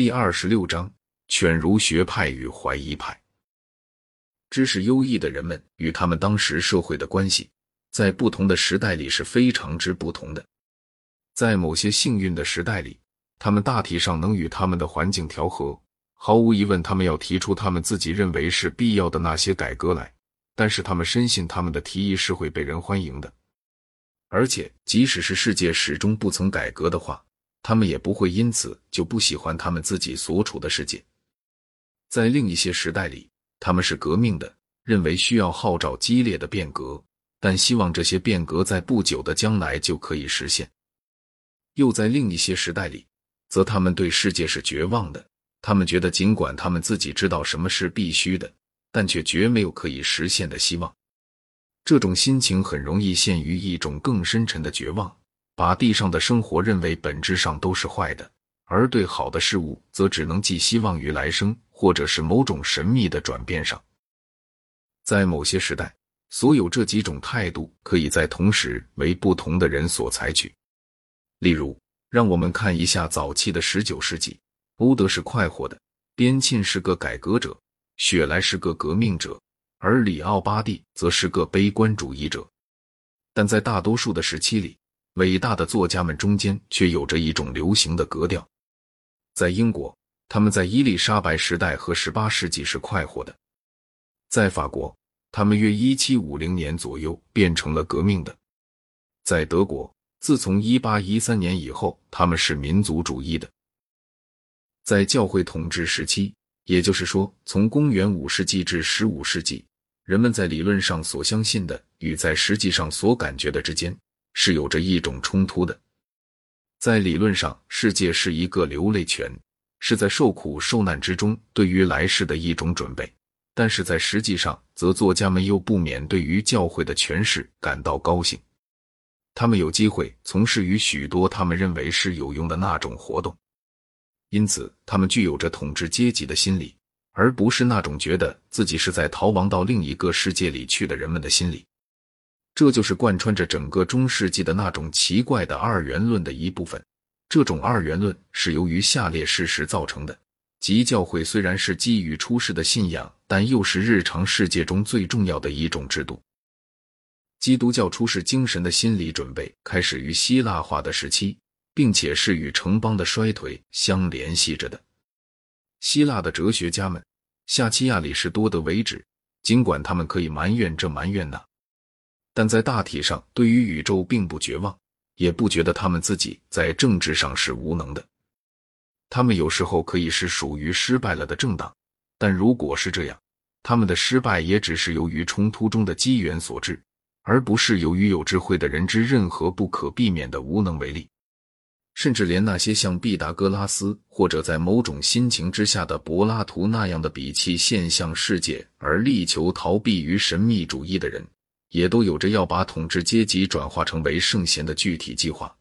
第二十六章：犬儒学派与怀疑派。知识优异的人们与他们当时社会的关系，在不同的时代里是非常之不同的。在某些幸运的时代里，他们大体上能与他们的环境调和。毫无疑问，他们要提出他们自己认为是必要的那些改革来，但是他们深信他们的提议是会被人欢迎的。而且，即使是世界始终不曾改革的话，他们也不会因此就不喜欢他们自己所处的世界。在另一些时代里，他们是革命的，认为需要号召激烈的变革，但希望这些变革在不久的将来就可以实现。又在另一些时代里，则他们对世界是绝望的。他们觉得，尽管他们自己知道什么是必须的，但却绝没有可以实现的希望。这种心情很容易陷于一种更深沉的绝望，把地上的生活认为本质上都是坏的，而对好的事物则只能寄希望于来生，或者是某种神秘的转变上。在某些时代，所有这几种态度可以在同时为不同的人所采取。例如，让我们看一下早期的十九世纪。欧德是快活的，边沁是个改革者，雪莱是个革命者，而里奥巴蒂则是个悲观主义者。但在大多数的时期里，伟大的作家们中间却有着一种流行的格调。在英国，他们在伊丽莎白时代和十八世纪是快活的；在法国，他们约一七五零年左右变成了革命的；在德国，自从一八一三年以后，他们是民族主义的。在教会统治时期，也就是说，从公元五世纪至十五世纪，人们在理论上所相信的与在实际上所感觉的之间是有着一种冲突的。在理论上，世界是一个流泪泉，是在受苦受难之中对于来世的一种准备；但是在实际上，则作家们又不免对于教会的诠释感到高兴，他们有机会从事于许多他们认为是有用的那种活动。因此，他们具有着统治阶级的心理，而不是那种觉得自己是在逃亡到另一个世界里去的人们的心理。这就是贯穿着整个中世纪的那种奇怪的二元论的一部分。这种二元论是由于下列事实造成的：即教会虽然是基于出世的信仰，但又是日常世界中最重要的一种制度。基督教出世精神的心理准备开始于希腊化的时期。并且是与城邦的衰退相联系着的。希腊的哲学家们，下期亚里士多德为止，尽管他们可以埋怨这埋怨那，但在大体上对于宇宙并不绝望，也不觉得他们自己在政治上是无能的。他们有时候可以是属于失败了的政党，但如果是这样，他们的失败也只是由于冲突中的机缘所致，而不是由于有智慧的人之任何不可避免的无能为力。甚至连那些像毕达哥拉斯或者在某种心情之下的柏拉图那样的鄙弃现象世界而力求逃避于神秘主义的人，也都有着要把统治阶级转化成为圣贤的具体计划。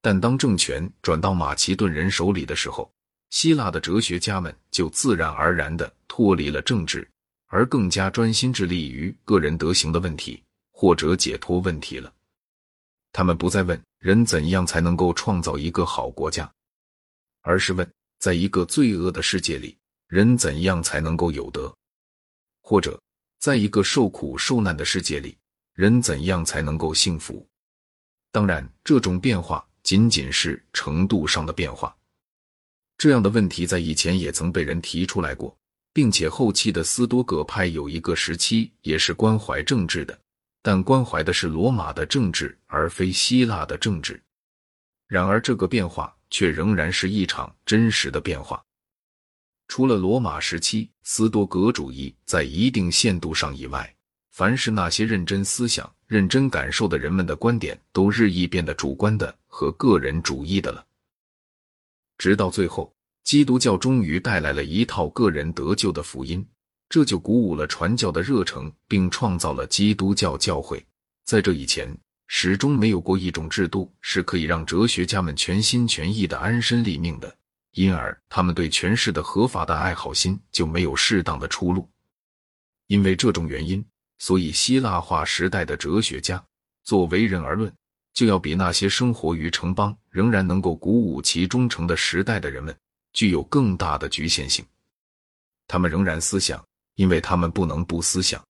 但当政权转到马其顿人手里的时候，希腊的哲学家们就自然而然地脱离了政治，而更加专心致力于个人德行的问题或者解脱问题了。他们不再问人怎样才能够创造一个好国家，而是问，在一个罪恶的世界里，人怎样才能够有德；或者，在一个受苦受难的世界里，人怎样才能够幸福？当然，这种变化仅仅是程度上的变化。这样的问题在以前也曾被人提出来过，并且后期的斯多葛派有一个时期也是关怀政治的。但关怀的是罗马的政治，而非希腊的政治。然而，这个变化却仍然是一场真实的变化。除了罗马时期斯多葛主义在一定限度上以外，凡是那些认真思想、认真感受的人们的观点，都日益变得主观的和个人主义的了。直到最后，基督教终于带来了一套个人得救的福音。这就鼓舞了传教的热诚，并创造了基督教教会。在这以前，始终没有过一种制度是可以让哲学家们全心全意的安身立命的，因而他们对权势的合法的爱好心就没有适当的出路。因为这种原因，所以希腊化时代的哲学家，作为人而论，就要比那些生活于城邦仍然能够鼓舞其忠诚的时代的人们具有更大的局限性。他们仍然思想，因为他们不能不思想，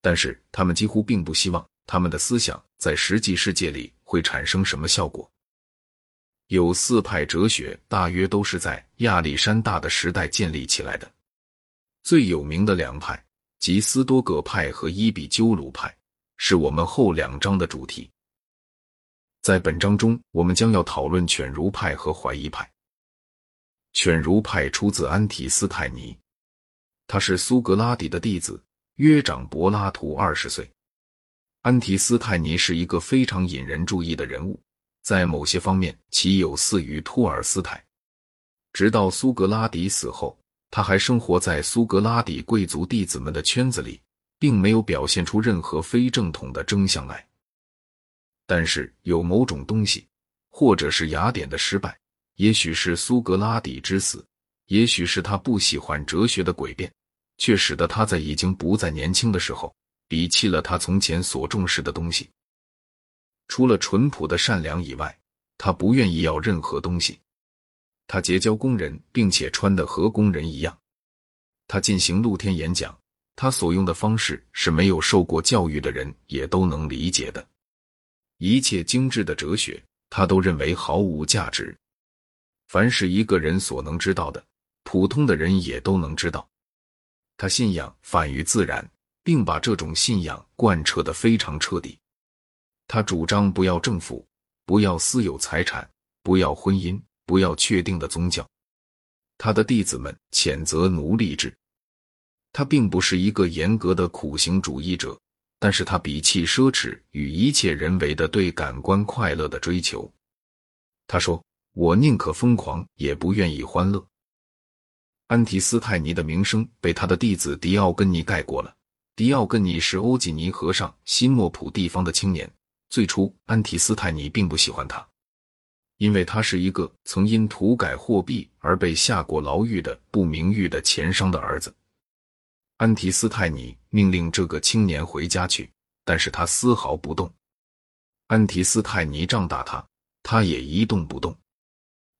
但是他们几乎并不希望他们的思想在实际世界里会产生什么效果。有四派哲学，大约都是在亚历山大的时代建立起来的。最有名的两派，即斯多葛派和伊比鸠鲁派，是我们后两章的主题。在本章中，我们将要讨论犬儒派和怀疑派。犬儒派出自安提斯泰尼，他是苏格拉底的弟子，约长柏拉图二十岁。安提斯泰尼是一个非常引人注意的人物。在某些方面，其有似于托尔斯泰。直到苏格拉底死后，他还生活在苏格拉底贵族弟子们的圈子里，并没有表现出任何非正统的征象来。但是，有某种东西，或者是雅典的失败，也许是苏格拉底之死，也许是他不喜欢哲学的诡辩，却使得他在已经不再年轻的时候，鄙弃了他从前所重视的东西。除了淳朴的善良以外，他不愿意要任何东西。他结交工人，并且穿的和工人一样。他进行露天演讲，他所用的方式是没有受过教育的人也都能理解的。一切精致的哲学，他都认为毫无价值。凡是一个人所能知道的，普通的人也都能知道。他信仰反于自然，并把这种信仰贯彻的非常彻底。他主张不要政府，不要私有财产，不要婚姻，不要确定的宗教。他的弟子们谴责奴隶制。他并不是一个严格的苦行主义者，但是他鄙弃奢侈与一切人为的对感官快乐的追求。他说：“我宁可疯狂，也不愿意欢乐。”安提斯泰尼的名声被他的弟子迪奥根尼盖过了。迪奥根尼是欧几尼河上新莫普地方的青年。最初，安提斯泰尼并不喜欢他，因为他是一个曾因涂改货币而被下过牢狱的不名誉的钱商的儿子。安提斯泰尼命令这个青年回家去，但是他丝毫不动。安提斯泰尼仗大他，他也一动不动。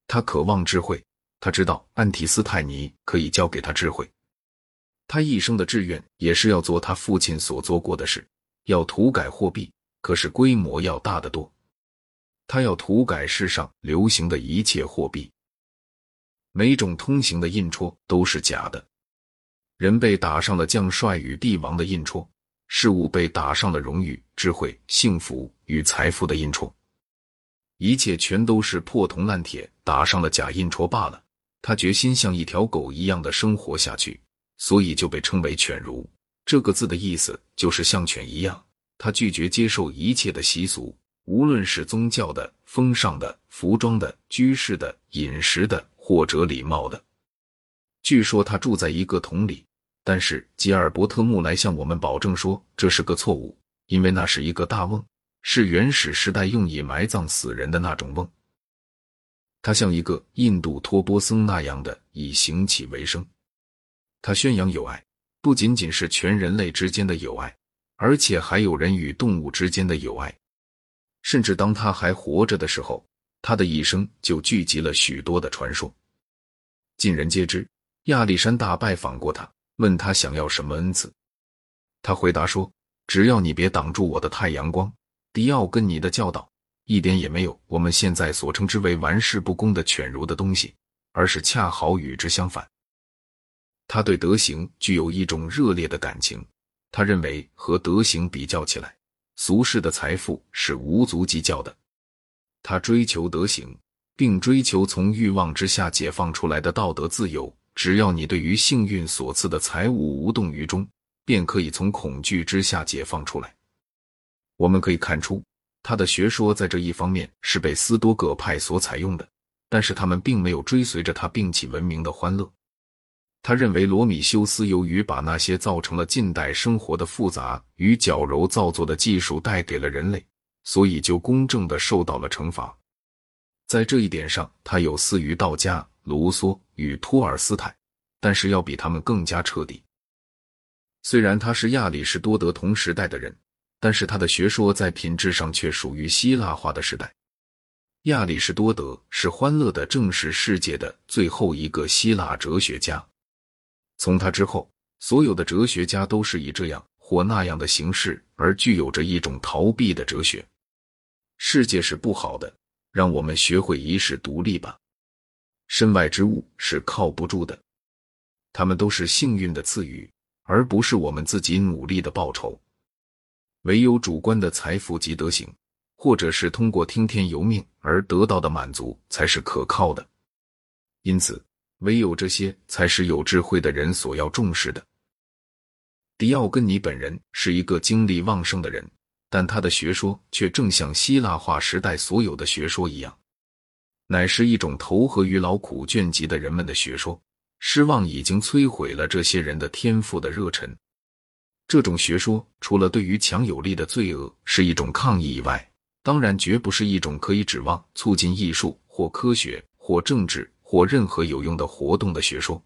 他渴望智慧，他知道安提斯泰尼可以教给他智慧。他一生的志愿也是要做他父亲所做过的事，要涂改货币。可是规模要大得多，他要涂改世上流行的一切货币，每种通行的印戳都是假的。人被打上了将帅与帝王的印戳，事物被打上了荣誉、智慧、幸福与财富的印戳，一切全都是破铜烂铁打上了假印戳罢了。他决心像一条狗一样的生活下去，所以就被称为犬儒。这个字的意思就是像犬一样。他拒绝接受一切的习俗，无论是宗教的、风尚的、服装的、居士的、饮食的，或者礼貌的。据说他住在一个桶里，但是吉尔伯特·穆莱向我们保证说这是个错误，因为那是一个大瓮，是原始时代用以埋葬死人的那种瓮。他像一个印度托钵僧那样的以行乞为生。他宣扬友爱，不仅仅是全人类之间的友爱。而且还有人与动物之间的友爱，甚至当他还活着的时候，他的一生就聚集了许多的传说，尽人皆知。亚历山大拜访过他，问他想要什么恩赐，他回答说：“只要你别挡住我的太阳光。”迪奥跟你的教导一点也没有我们现在所称之为玩世不恭的犬儒的东西，而是恰好与之相反。他对德行具有一种热烈的感情。他认为和德行比较起来，俗世的财富是无足计较的。他追求德行，并追求从欲望之下解放出来的道德自由。只要你对于幸运所赐的财物无动于衷，便可以从恐惧之下解放出来。我们可以看出，他的学说在这一方面是被斯多葛派所采用的，但是他们并没有追随着他并起文明的欢乐。他认为罗米修斯由于把那些造成了近代生活的复杂与矫揉造作的技术带给了人类，所以就公正的受到了惩罚。在这一点上，他有似于道家、卢梭与托尔斯泰，但是要比他们更加彻底。虽然他是亚里士多德同时代的人，但是他的学说在品质上却属于希腊化的时代。亚里士多德是欢乐的正是世界的最后一个希腊哲学家。从他之后，所有的哲学家都是以这样或那样的形式而具有着一种逃避的哲学。世界是不好的，让我们学会一世独立吧。身外之物是靠不住的，他们都是幸运的赐予，而不是我们自己努力的报酬。唯有主观的财富及德行，或者是通过听天由命而得到的满足，才是可靠的。因此，唯有这些才是有智慧的人所要重视的。迪奥根尼本人是一个精力旺盛的人，但他的学说却正像希腊化时代所有的学说一样。乃是一种投合于劳苦倦极的人们的学说，失望已经摧毁了这些人的天赋的热忱。这种学说除了对于强有力的罪恶是一种抗议以外，当然绝不是一种可以指望促进艺术或科学或政治或任何有用的活动的学说。